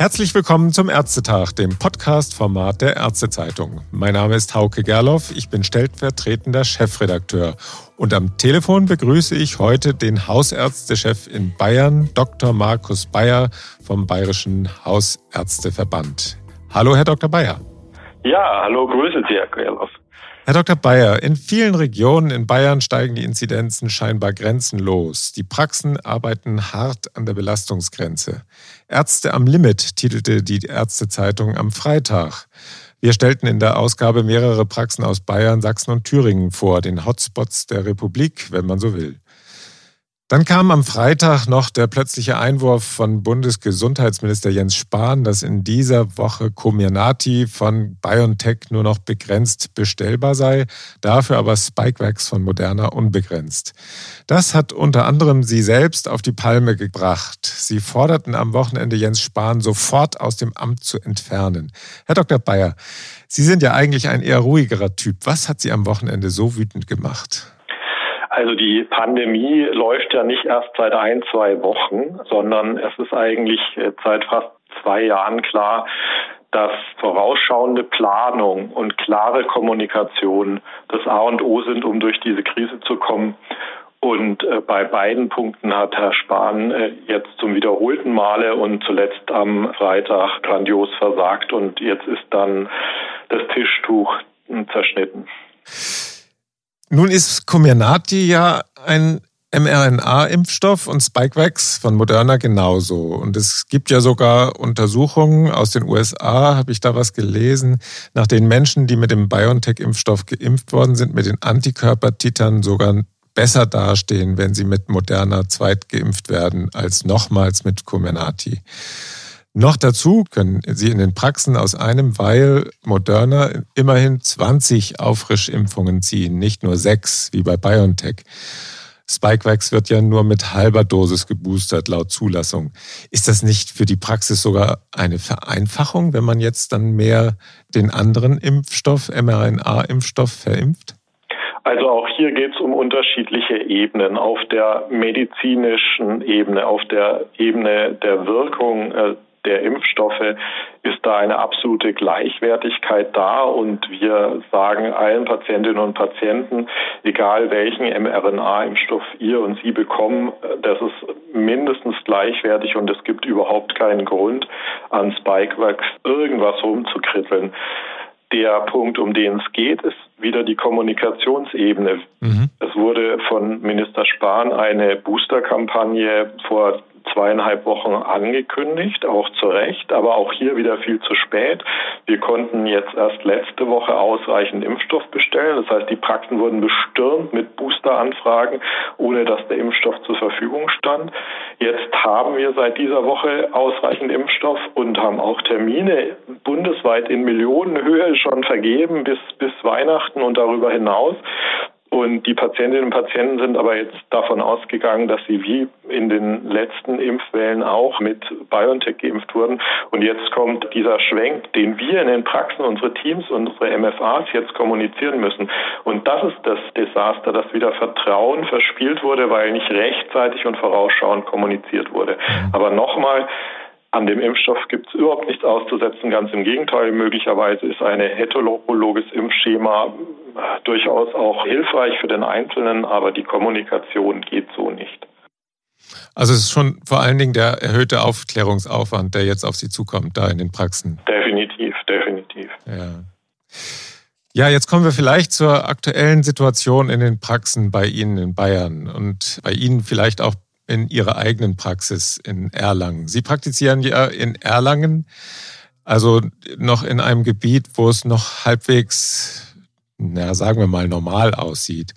Herzlich willkommen zum Ärztetag, dem Podcast-Format der Ärztezeitung. Mein Name ist Hauke Gerloff, ich bin stellvertretender Chefredakteur. Und am Telefon begrüße ich heute den Hausärztechef in Bayern, Dr. Markus Bayer vom Bayerischen Hausärzteverband. Hallo, Herr Dr. Bayer. Ja, hallo, grüße Sie, Herr Gerloff. Herr Dr. Bayer, in vielen Regionen in Bayern steigen die Inzidenzen scheinbar grenzenlos. Die Praxen arbeiten hart an der Belastungsgrenze. Ärzte am Limit titelte die Ärztezeitung am Freitag. Wir stellten in der Ausgabe mehrere Praxen aus Bayern, Sachsen und Thüringen vor, den Hotspots der Republik, wenn man so will. Dann kam am Freitag noch der plötzliche Einwurf von Bundesgesundheitsminister Jens Spahn, dass in dieser Woche Comirnaty von BioNTech nur noch begrenzt bestellbar sei, dafür aber Spikevax von Moderna unbegrenzt. Das hat unter anderem Sie selbst auf die Palme gebracht. Sie forderten am Wochenende Jens Spahn sofort aus dem Amt zu entfernen. Herr Dr. Bayer, Sie sind ja eigentlich ein eher ruhigerer Typ. Was hat Sie am Wochenende so wütend gemacht? Also die Pandemie läuft ja nicht erst seit ein, zwei Wochen, sondern es ist eigentlich äh, seit fast zwei Jahren klar, dass vorausschauende Planung und klare Kommunikation das A und O sind, um durch diese Krise zu kommen. Und äh, bei beiden Punkten hat Herr Spahn äh, jetzt zum wiederholten Male und zuletzt am Freitag grandios versagt und jetzt ist dann das Tischtuch zerschnitten. Nun ist Comirnaty ja ein mRNA-Impfstoff und Spikevax von Moderna genauso. Und es gibt ja sogar Untersuchungen aus den USA, habe ich da was gelesen, nach denen Menschen, die mit dem BioNTech-Impfstoff geimpft worden sind, mit den Antikörpertitern sogar besser dastehen, wenn sie mit Moderna zweit geimpft werden, als nochmals mit Comirnaty. Noch dazu können Sie in den Praxen aus einem Weil Moderna immerhin 20 Auffrischimpfungen ziehen, nicht nur sechs wie bei BioNTech. Spikevax wird ja nur mit halber Dosis geboostert laut Zulassung. Ist das nicht für die Praxis sogar eine Vereinfachung, wenn man jetzt dann mehr den anderen Impfstoff, mRNA-Impfstoff, verimpft? Also auch hier geht es um unterschiedliche Ebenen. Auf der medizinischen Ebene, auf der Ebene der Wirkung äh, der Impfstoffe ist da eine absolute Gleichwertigkeit da und wir sagen allen Patientinnen und Patienten, egal welchen mRNA-Impfstoff ihr und sie bekommen, das ist mindestens gleichwertig und es gibt überhaupt keinen Grund, an Spikevax irgendwas rumzukritteln. Der Punkt, um den es geht, ist wieder die Kommunikationsebene. Mhm. Es wurde von Minister Spahn eine Boosterkampagne vor zweieinhalb Wochen angekündigt, auch zu Recht, aber auch hier wieder viel zu spät. Wir konnten jetzt erst letzte Woche ausreichend Impfstoff bestellen. Das heißt, die Praxen wurden bestürmt mit Boosteranfragen, ohne dass der Impfstoff zur Verfügung stand. Jetzt haben wir seit dieser Woche ausreichend Impfstoff und haben auch Termine bundesweit in Millionenhöhe schon vergeben bis, bis Weihnachten und darüber hinaus. Und die Patientinnen und Patienten sind aber jetzt davon ausgegangen, dass sie wie in den letzten Impfwellen auch mit BioNTech geimpft wurden. Und jetzt kommt dieser Schwenk, den wir in den Praxen, unsere Teams, unsere MFAs jetzt kommunizieren müssen. Und das ist das Desaster, dass wieder Vertrauen verspielt wurde, weil nicht rechtzeitig und vorausschauend kommuniziert wurde. Mhm. Aber nochmal, an dem Impfstoff gibt es überhaupt nichts auszusetzen. Ganz im Gegenteil, möglicherweise ist ein heterologes Impfschema äh, durchaus auch hilfreich für den Einzelnen, aber die Kommunikation geht so nicht. Also es ist schon vor allen Dingen der erhöhte Aufklärungsaufwand, der jetzt auf Sie zukommt, da in den Praxen. Definitiv, definitiv. Ja. Ja, jetzt kommen wir vielleicht zur aktuellen Situation in den Praxen bei Ihnen in Bayern und bei Ihnen vielleicht auch in Ihrer eigenen Praxis in Erlangen. Sie praktizieren ja in Erlangen, also noch in einem Gebiet, wo es noch halbwegs, na, sagen wir mal, normal aussieht.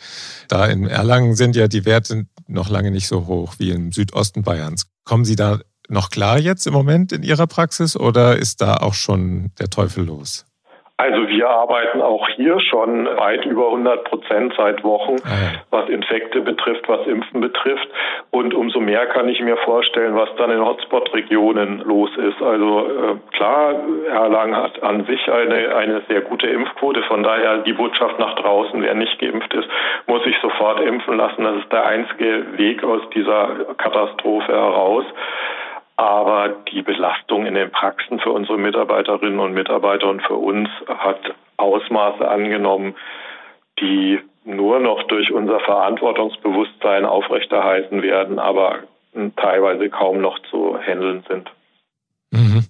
Da in Erlangen sind ja die Werte noch lange nicht so hoch wie im Südosten Bayerns. Kommen Sie da noch klar jetzt im Moment in Ihrer Praxis oder ist da auch schon der Teufel los? Also wir arbeiten auch hier schon weit über 100 Prozent seit Wochen, ah was Infekte betrifft, was Impfen betrifft. Und umso mehr kann ich mir vorstellen, was dann in Hotspot-Regionen los ist. Also äh, klar, Erlangen hat an sich eine, eine sehr gute Impfquote. Von daher die Botschaft nach draußen, wer nicht geimpft ist, muss sich sofort impfen lassen. Das ist der einzige Weg aus dieser Katastrophe heraus. Aber die Belastung in den Praxen für unsere Mitarbeiterinnen und Mitarbeiter und für uns hat Ausmaße angenommen, die nur noch durch unser Verantwortungsbewusstsein aufrechterhalten werden, aber teilweise kaum noch zu handeln sind. Mhm.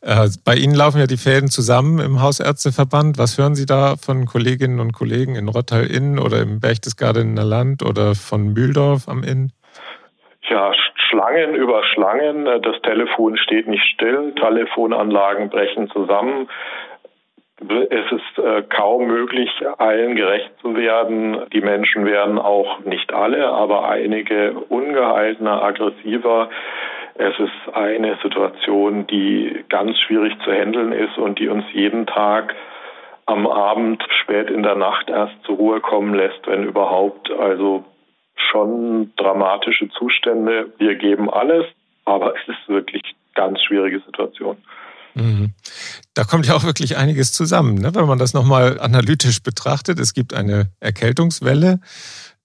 Äh, bei Ihnen laufen ja die Fäden zusammen im Hausärzteverband. Was hören Sie da von Kolleginnen und Kollegen in Rottal-Inn oder im Berchtesgadener Land oder von Mühldorf am Inn? Ja, Schlangen über Schlangen. Das Telefon steht nicht still. Telefonanlagen brechen zusammen. Es ist äh, kaum möglich, allen gerecht zu werden. Die Menschen werden auch nicht alle, aber einige ungehaltener, aggressiver. Es ist eine Situation, die ganz schwierig zu handeln ist und die uns jeden Tag am Abend, spät in der Nacht erst zur Ruhe kommen lässt, wenn überhaupt. Also schon dramatische Zustände. Wir geben alles, aber es ist wirklich ganz schwierige Situation. Mhm. Da kommt ja auch wirklich einiges zusammen, ne? wenn man das nochmal analytisch betrachtet. Es gibt eine Erkältungswelle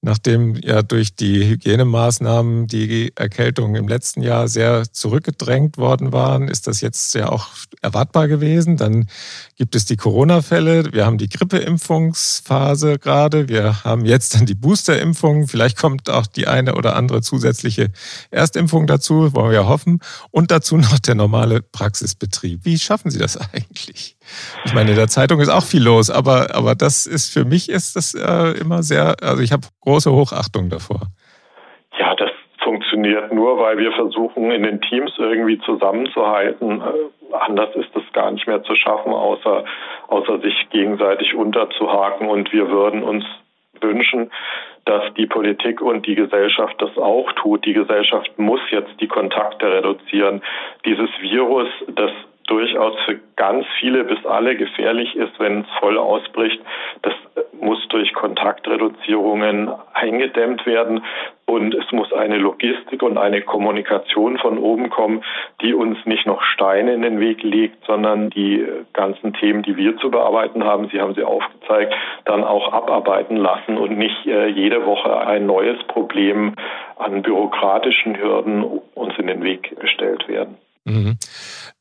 nachdem ja durch die Hygienemaßnahmen die Erkältungen im letzten Jahr sehr zurückgedrängt worden waren, ist das jetzt ja auch erwartbar gewesen. Dann gibt es die Corona-Fälle, wir haben die Grippeimpfungsphase gerade, wir haben jetzt dann die Boosterimpfung, vielleicht kommt auch die eine oder andere zusätzliche Erstimpfung dazu, wollen wir ja hoffen, und dazu noch der normale Praxisbetrieb. Wie schaffen Sie das eigentlich? Ich meine, in der Zeitung ist auch viel los, aber, aber das ist für mich ist das äh, immer sehr, also ich habe große Hochachtung davor. Ja, das funktioniert nur, weil wir versuchen, in den Teams irgendwie zusammenzuhalten. Äh, anders ist es gar nicht mehr zu schaffen, außer, außer sich gegenseitig unterzuhaken. Und wir würden uns wünschen, dass die Politik und die Gesellschaft das auch tut. Die Gesellschaft muss jetzt die Kontakte reduzieren. Dieses Virus, das durchaus für ganz viele bis alle gefährlich ist, wenn es voll ausbricht. Das muss durch Kontaktreduzierungen eingedämmt werden und es muss eine Logistik und eine Kommunikation von oben kommen, die uns nicht noch Steine in den Weg legt, sondern die ganzen Themen, die wir zu bearbeiten haben, Sie haben sie aufgezeigt, dann auch abarbeiten lassen und nicht äh, jede Woche ein neues Problem an bürokratischen Hürden uns in den Weg gestellt werden. Mhm.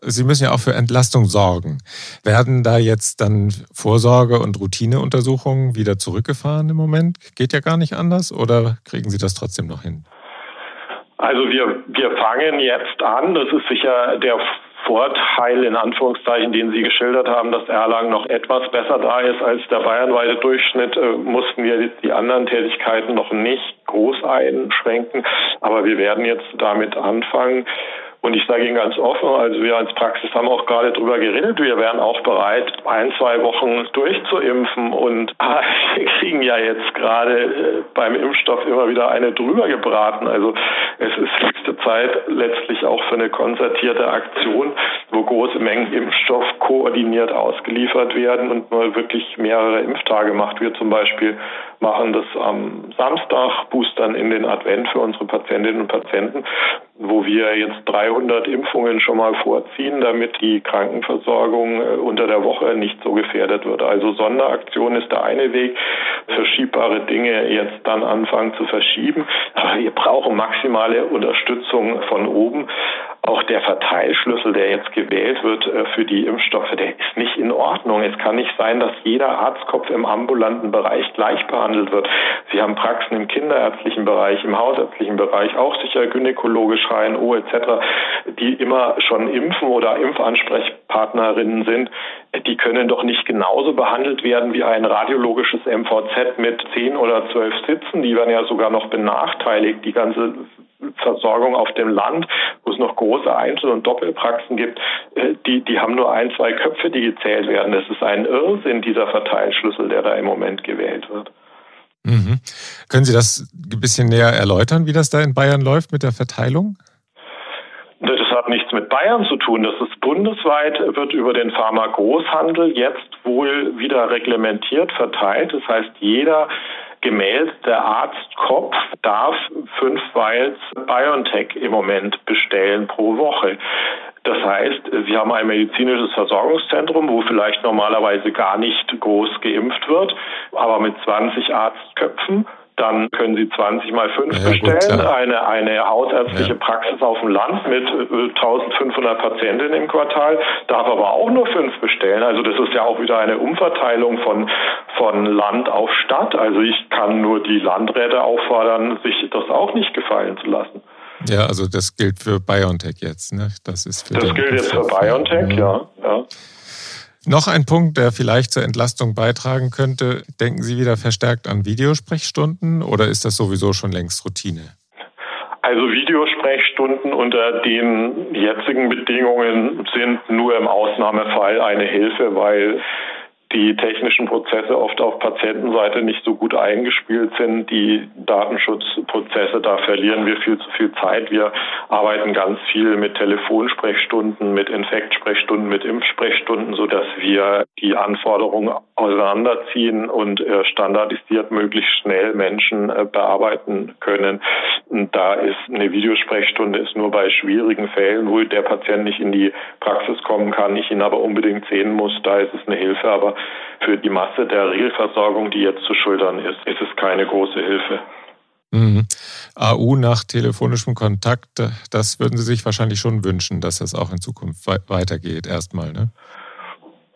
Sie müssen ja auch für Entlastung sorgen. Werden da jetzt dann Vorsorge- und Routineuntersuchungen wieder zurückgefahren im Moment? Geht ja gar nicht anders oder kriegen Sie das trotzdem noch hin? Also wir, wir fangen jetzt an. Das ist sicher der Vorteil in Anführungszeichen, den Sie geschildert haben, dass Erlangen noch etwas besser da ist als der bayernweite Durchschnitt, äh, mussten wir die anderen Tätigkeiten noch nicht groß einschränken. Aber wir werden jetzt damit anfangen. Und ich sage Ihnen ganz offen, also wir als Praxis haben auch gerade drüber geredet, wir wären auch bereit, ein, zwei Wochen durchzuimpfen. Und wir kriegen ja jetzt gerade äh, beim Impfstoff immer wieder eine drüber gebraten. Also es ist höchste Zeit letztlich auch für eine konzertierte Aktion, wo große Mengen Impfstoff koordiniert ausgeliefert werden und man wirklich mehrere Impftage macht. Wir zum Beispiel machen das am Samstag, boostern in den Advent für unsere Patientinnen und Patienten wo wir jetzt 300 Impfungen schon mal vorziehen, damit die Krankenversorgung äh, unter der Woche nicht so gefährdet wird. Also Sonderaktion ist der eine Weg, verschiebbare Dinge jetzt dann anfangen zu verschieben. Aber wir brauchen maximale Unterstützung von oben. Auch der Verteilschlüssel, der jetzt gewählt wird äh, für die Impfstoffe, der ist nicht in Ordnung. Es kann nicht sein, dass jeder Arztkopf im ambulanten Bereich gleich behandelt wird. Sie haben Praxen im kinderärztlichen Bereich, im hausärztlichen Bereich, auch sicher gynäkologisch, HNO etc., die immer schon impfen oder Impfansprechpartnerinnen sind. Die können doch nicht genauso behandelt werden wie ein radiologisches MVZ mit zehn oder zwölf Sitzen. Die werden ja sogar noch benachteiligt. Die ganze Versorgung auf dem Land, wo es noch große Einzel- und Doppelpraxen gibt, äh, die, die haben nur ein, zwei Köpfe, die gezählt werden. Das ist ein Irrsinn, dieser Verteilschlüssel, der da im Moment gewählt wird. Mhm. Können Sie das ein bisschen näher erläutern, wie das da in Bayern läuft mit der Verteilung? Das hat nichts mit Bayern zu tun. Das ist bundesweit, wird über den Pharma-Großhandel jetzt wohl wieder reglementiert verteilt. Das heißt, jeder gemeldete Arztkopf darf fünf Vials BioNTech im Moment bestellen pro Woche. Das heißt, Sie haben ein medizinisches Versorgungszentrum, wo vielleicht normalerweise gar nicht groß geimpft wird, aber mit 20 Arztköpfen dann können Sie 20 mal 5 ja, bestellen. Gut, eine, eine hausärztliche ja. Praxis auf dem Land mit 1500 äh, Patientinnen im Quartal darf aber auch nur 5 bestellen. Also das ist ja auch wieder eine Umverteilung von, von Land auf Stadt. Also ich kann nur die Landräte auffordern, sich das auch nicht gefallen zu lassen. Ja, also das gilt für BioNTech jetzt. Ne? Das, ist das gilt jetzt für BioNTech, ja. ja. Noch ein Punkt, der vielleicht zur Entlastung beitragen könnte. Denken Sie wieder verstärkt an Videosprechstunden oder ist das sowieso schon längst Routine? Also Videosprechstunden unter den jetzigen Bedingungen sind nur im Ausnahmefall eine Hilfe, weil die technischen Prozesse oft auf Patientenseite nicht so gut eingespielt sind. Die Datenschutzprozesse, da verlieren wir viel zu viel Zeit. Wir arbeiten ganz viel mit Telefonsprechstunden, mit Infektsprechstunden, mit Impfsprechstunden, so dass wir die Anforderungen auseinanderziehen und äh, standardisiert möglichst schnell Menschen äh, bearbeiten können. Da ist eine Videosprechstunde ist nur bei schwierigen Fällen, wo der Patient nicht in die Praxis kommen kann, ich ihn aber unbedingt sehen muss, da ist es eine Hilfe. Aber für die Masse der Regelversorgung, die jetzt zu schultern ist, ist es keine große Hilfe. Mhm. AU nach telefonischem Kontakt, das würden Sie sich wahrscheinlich schon wünschen, dass das auch in Zukunft weitergeht, erstmal, ne?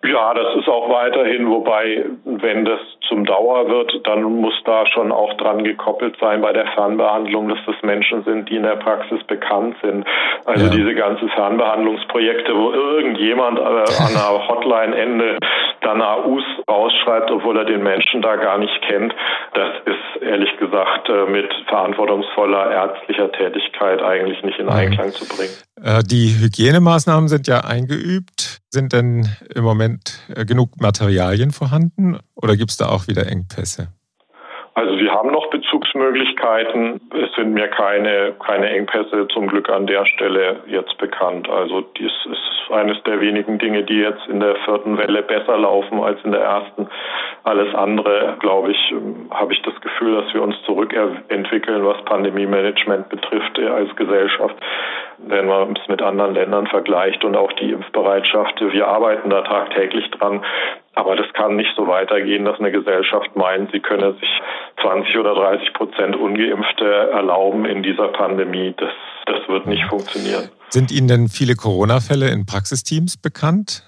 Ja, das ist auch weiterhin, wobei, wenn das zum Dauer wird, dann muss da schon auch dran gekoppelt sein bei der Fernbehandlung, dass das Menschen sind, die in der Praxis bekannt sind. Also ja. diese ganzen Fernbehandlungsprojekte, wo irgendjemand äh, an einer Hotline-Ende dann AUs ausschreibt, obwohl er den Menschen da gar nicht kennt, das ist ehrlich gesagt äh, mit verantwortungsvoller ärztlicher Tätigkeit eigentlich nicht in Einklang zu bringen. Äh, die Hygienemaßnahmen sind ja eingeübt. Sind denn im Moment äh, genug Materialien vorhanden oder gibt es da auch wieder Engpässe? Also wir haben noch Bezugsmöglichkeiten. Es sind mir keine, keine Engpässe zum Glück an der Stelle jetzt bekannt. Also dies ist eines der wenigen Dinge, die jetzt in der vierten Welle besser laufen als in der ersten. Alles andere, glaube ich, habe ich das Gefühl, dass wir uns zurückentwickeln, was Pandemie-Management betrifft äh, als Gesellschaft wenn man es mit anderen Ländern vergleicht und auch die Impfbereitschaft. Wir arbeiten da tagtäglich dran. Aber das kann nicht so weitergehen, dass eine Gesellschaft meint, sie könne sich 20 oder 30 Prozent Ungeimpfte erlauben in dieser Pandemie. Das, das wird nicht funktionieren. Sind Ihnen denn viele Corona-Fälle in Praxisteams bekannt?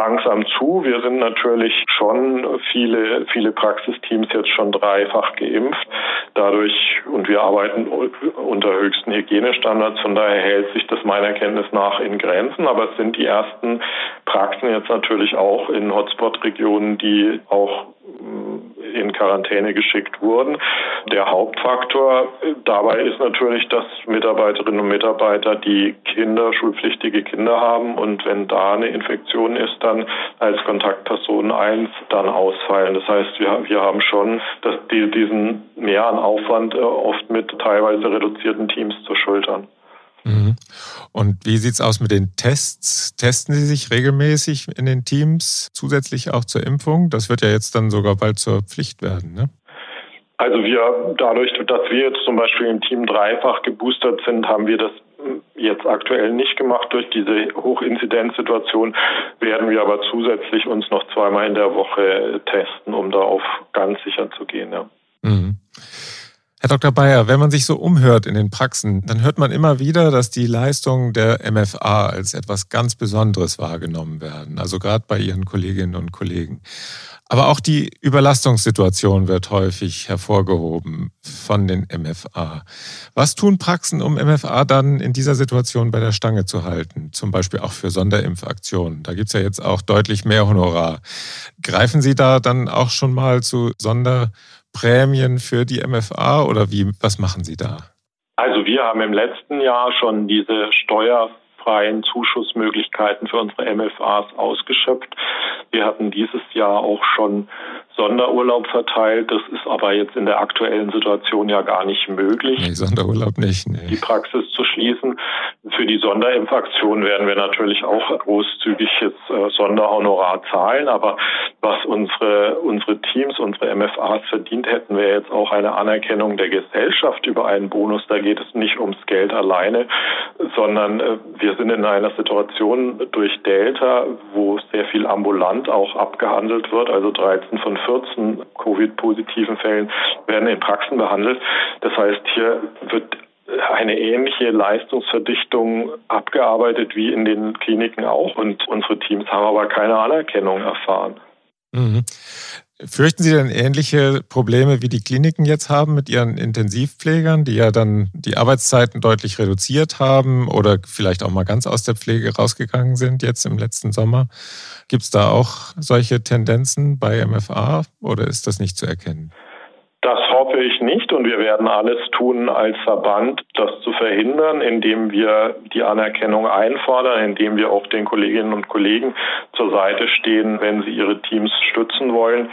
Langsam zu. Wir sind natürlich schon viele, viele Praxisteams jetzt schon dreifach geimpft. Dadurch, und wir arbeiten unter höchsten Hygienestandards, von daher hält sich das meiner Kenntnis nach in Grenzen. Aber es sind die ersten Praxen jetzt natürlich auch in Hotspot-Regionen, die auch in Quarantäne geschickt wurden. Der Hauptfaktor dabei ist natürlich, dass Mitarbeiterinnen und Mitarbeiter, die Kinder, schulpflichtige Kinder haben und wenn da eine Infektion ist, dann als Kontaktperson 1 dann ausfallen. Das heißt, wir, wir haben schon dass die, diesen mehr an Aufwand äh, oft mit teilweise reduzierten Teams zu schultern. Mhm. Und wie sieht es aus mit den Tests? Testen Sie sich regelmäßig in den Teams zusätzlich auch zur Impfung? Das wird ja jetzt dann sogar bald zur Pflicht werden, ne? Also wir, dadurch, dass wir jetzt zum Beispiel im Team dreifach geboostert sind, haben wir das jetzt aktuell nicht gemacht durch diese Hochinzidenzsituation, werden wir aber zusätzlich uns noch zweimal in der Woche testen, um da auf ganz sicher zu gehen. Ja. Mhm. Herr Dr. Bayer, wenn man sich so umhört in den Praxen, dann hört man immer wieder, dass die Leistungen der MFA als etwas ganz Besonderes wahrgenommen werden. Also gerade bei Ihren Kolleginnen und Kollegen. Aber auch die Überlastungssituation wird häufig hervorgehoben von den MFA. Was tun Praxen, um MFA dann in dieser Situation bei der Stange zu halten? Zum Beispiel auch für Sonderimpfaktionen. Da gibt's ja jetzt auch deutlich mehr Honorar. Greifen Sie da dann auch schon mal zu Sonder Prämien für die MFA oder wie, was machen Sie da? Also wir haben im letzten Jahr schon diese steuerfreien Zuschussmöglichkeiten für unsere MFAs ausgeschöpft. Wir hatten dieses Jahr auch schon Sonderurlaub verteilt. Das ist aber jetzt in der aktuellen Situation ja gar nicht möglich. Nee, Sonderurlaub nicht. Nee. Die Praxis zu schließen. Für die Sonderimpfaktion werden wir natürlich auch großzügig jetzt äh, Sonderhonorar zahlen. Aber was unsere, unsere Teams, unsere MFAs verdient hätten, wäre jetzt auch eine Anerkennung der Gesellschaft über einen Bonus. Da geht es nicht ums Geld alleine, sondern äh, wir sind in einer Situation durch Delta, wo sehr viel ambulant auch abgehandelt wird. Also 13 von 14 Covid-positiven Fällen werden in Praxen behandelt. Das heißt, hier wird eine ähnliche Leistungsverdichtung abgearbeitet wie in den Kliniken auch. Und unsere Teams haben aber keine Anerkennung erfahren. Mhm. Fürchten Sie denn ähnliche Probleme wie die Kliniken jetzt haben mit ihren Intensivpflegern, die ja dann die Arbeitszeiten deutlich reduziert haben oder vielleicht auch mal ganz aus der Pflege rausgegangen sind jetzt im letzten Sommer? Gibt es da auch solche Tendenzen bei MFA oder ist das nicht zu erkennen? Das hoffe ich nicht und wir werden alles tun als Verband, das zu verhindern, indem wir die Anerkennung einfordern, indem wir auch den Kolleginnen und Kollegen zur Seite stehen, wenn sie ihre Teams stützen wollen.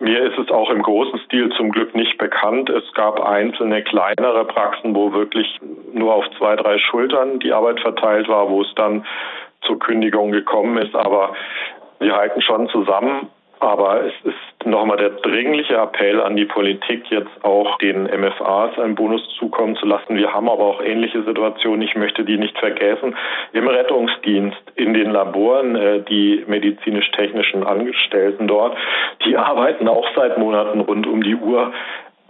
Mir ist es auch im großen Stil zum Glück nicht bekannt. Es gab einzelne kleinere Praxen, wo wirklich nur auf zwei, drei Schultern die Arbeit verteilt war, wo es dann zur Kündigung gekommen ist. Aber wir halten schon zusammen aber es ist nochmal der dringliche Appell an die Politik, jetzt auch den MFAs einen Bonus zukommen zu lassen. Wir haben aber auch ähnliche Situationen. Ich möchte die nicht vergessen. Im Rettungsdienst, in den Laboren, äh, die medizinisch-technischen Angestellten dort, die arbeiten auch seit Monaten rund um die Uhr.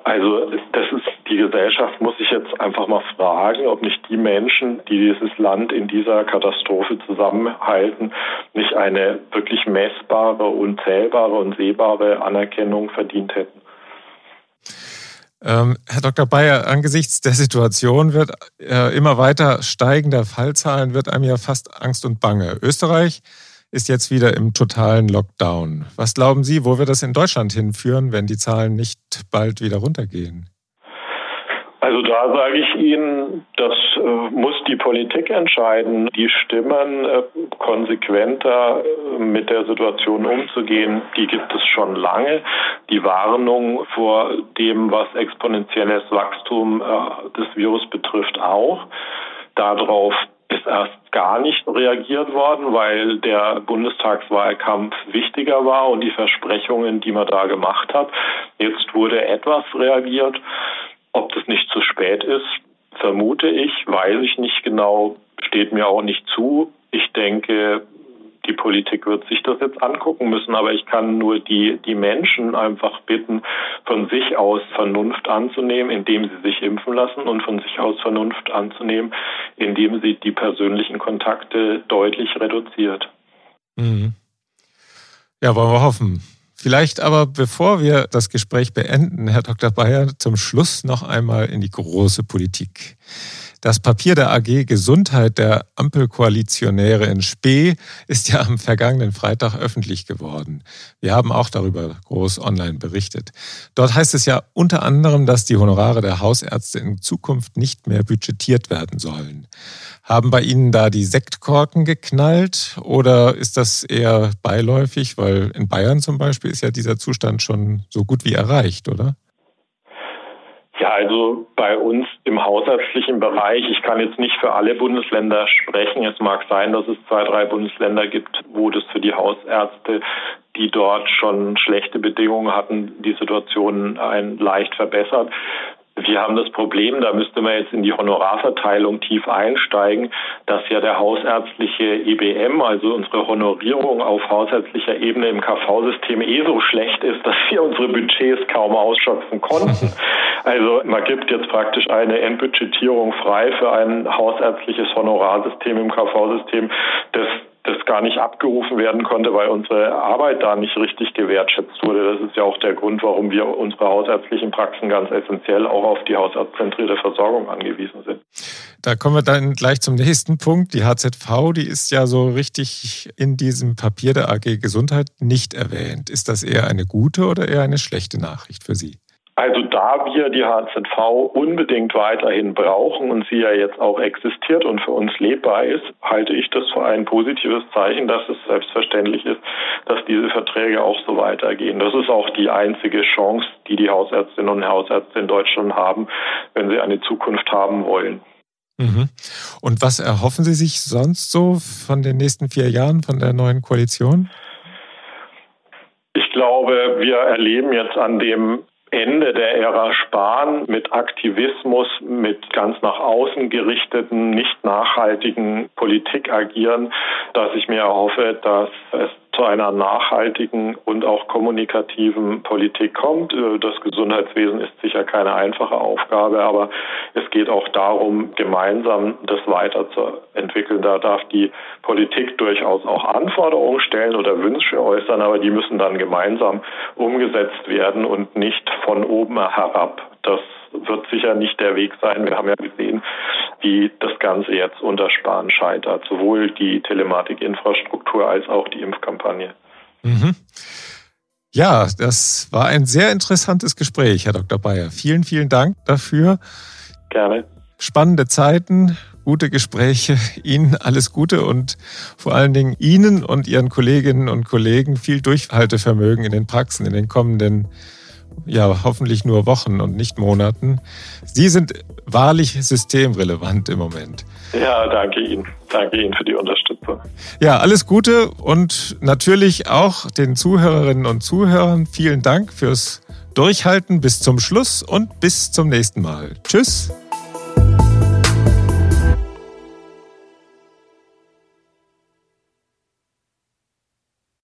Also das ist die Gesellschaft muss sich jetzt einfach mal fragen, ob nicht die Menschen, die dieses Land in dieser Katastrophe zusammenhalten, nicht eine wirklich messbare, unzählbare und sehbare Anerkennung verdient hätten. Ähm, Herr Dr. Bayer, angesichts der Situation wird äh, immer weiter steigender Fallzahlen wird einem ja fast Angst und Bange. Österreich ist jetzt wieder im totalen Lockdown. Was glauben Sie, wo wird das in Deutschland hinführen, wenn die Zahlen nicht bald wieder runtergehen? Also da sage ich Ihnen, das äh, muss die Politik entscheiden, die Stimmen äh, konsequenter äh, mit der Situation umzugehen. Die gibt es schon lange. Die Warnung vor dem, was exponentielles Wachstum des Virus betrifft, auch. Darauf ist erst gar nicht reagiert worden, weil der Bundestagswahlkampf wichtiger war und die Versprechungen, die man da gemacht hat. Jetzt wurde etwas reagiert. Ob das nicht zu spät ist, vermute ich, weiß ich nicht genau, steht mir auch nicht zu. Ich denke, die Politik wird sich das jetzt angucken müssen, aber ich kann nur die, die Menschen einfach bitten, von sich aus Vernunft anzunehmen, indem sie sich impfen lassen und von sich aus Vernunft anzunehmen, indem sie die persönlichen Kontakte deutlich reduziert. Mhm. Ja, wollen wir hoffen. Vielleicht aber, bevor wir das Gespräch beenden, Herr Dr. Bayer, zum Schluss noch einmal in die große Politik. Das Papier der AG Gesundheit der Ampelkoalitionäre in Spee ist ja am vergangenen Freitag öffentlich geworden. Wir haben auch darüber groß online berichtet. Dort heißt es ja unter anderem, dass die Honorare der Hausärzte in Zukunft nicht mehr budgetiert werden sollen. Haben bei Ihnen da die Sektkorken geknallt oder ist das eher beiläufig? Weil in Bayern zum Beispiel ist ja dieser Zustand schon so gut wie erreicht, oder? Ja, also bei uns im hausärztlichen Bereich, ich kann jetzt nicht für alle Bundesländer sprechen. Es mag sein, dass es zwei, drei Bundesländer gibt, wo das für die Hausärzte, die dort schon schlechte Bedingungen hatten, die Situation ein leicht verbessert. Wir haben das Problem, da müsste man jetzt in die Honorarverteilung tief einsteigen, dass ja der hausärztliche EBM, also unsere Honorierung auf hausärztlicher Ebene im KV-System eh so schlecht ist, dass wir unsere Budgets kaum ausschöpfen konnten. Also man gibt jetzt praktisch eine Endbudgetierung frei für ein hausärztliches Honorarsystem im KV-System, das das gar nicht abgerufen werden konnte, weil unsere Arbeit da nicht richtig gewertschätzt wurde. Das ist ja auch der Grund, warum wir unsere hausärztlichen Praxen ganz essentiell auch auf die hausarztzentrierte Versorgung angewiesen sind. Da kommen wir dann gleich zum nächsten Punkt. Die HZV, die ist ja so richtig in diesem Papier der AG Gesundheit nicht erwähnt. Ist das eher eine gute oder eher eine schlechte Nachricht für Sie? Also da wir die HZV unbedingt weiterhin brauchen und sie ja jetzt auch existiert und für uns lebbar ist, halte ich das für ein positives Zeichen, dass es selbstverständlich ist, dass diese Verträge auch so weitergehen. Das ist auch die einzige Chance, die die Hausärztinnen und Hausärzte in Deutschland haben, wenn sie eine Zukunft haben wollen. Mhm. Und was erhoffen Sie sich sonst so von den nächsten vier Jahren von der neuen Koalition? Ich glaube, wir erleben jetzt an dem Ende der Ära Spahn mit Aktivismus, mit ganz nach außen gerichteten, nicht nachhaltigen Politik agieren, dass ich mir erhoffe, dass es zu einer nachhaltigen und auch kommunikativen Politik kommt. Äh, das Gesundheitswesen ist sicher keine einfache Aufgabe, aber es geht auch darum, gemeinsam das weiterzuentwickeln. Da darf die Politik durchaus auch Anforderungen stellen oder Wünsche äußern, aber die müssen dann gemeinsam umgesetzt werden und nicht von oben herab. Das wird sicher nicht der Weg sein. Wir haben ja gesehen, wie das Ganze jetzt unter Spahn scheitert, sowohl die Telematikinfrastruktur als auch die Impfkampagne. Mhm. Ja, das war ein sehr interessantes Gespräch, Herr Dr. Bayer. Vielen, vielen Dank dafür. Gerne. Spannende Zeiten, gute Gespräche. Ihnen alles Gute und vor allen Dingen Ihnen und Ihren Kolleginnen und Kollegen viel Durchhaltevermögen in den Praxen in den kommenden ja, hoffentlich nur Wochen und nicht Monaten. Sie sind wahrlich systemrelevant im Moment. Ja, danke Ihnen. Danke Ihnen für die Unterstützung. Ja, alles Gute und natürlich auch den Zuhörerinnen und Zuhörern vielen Dank fürs Durchhalten bis zum Schluss und bis zum nächsten Mal. Tschüss.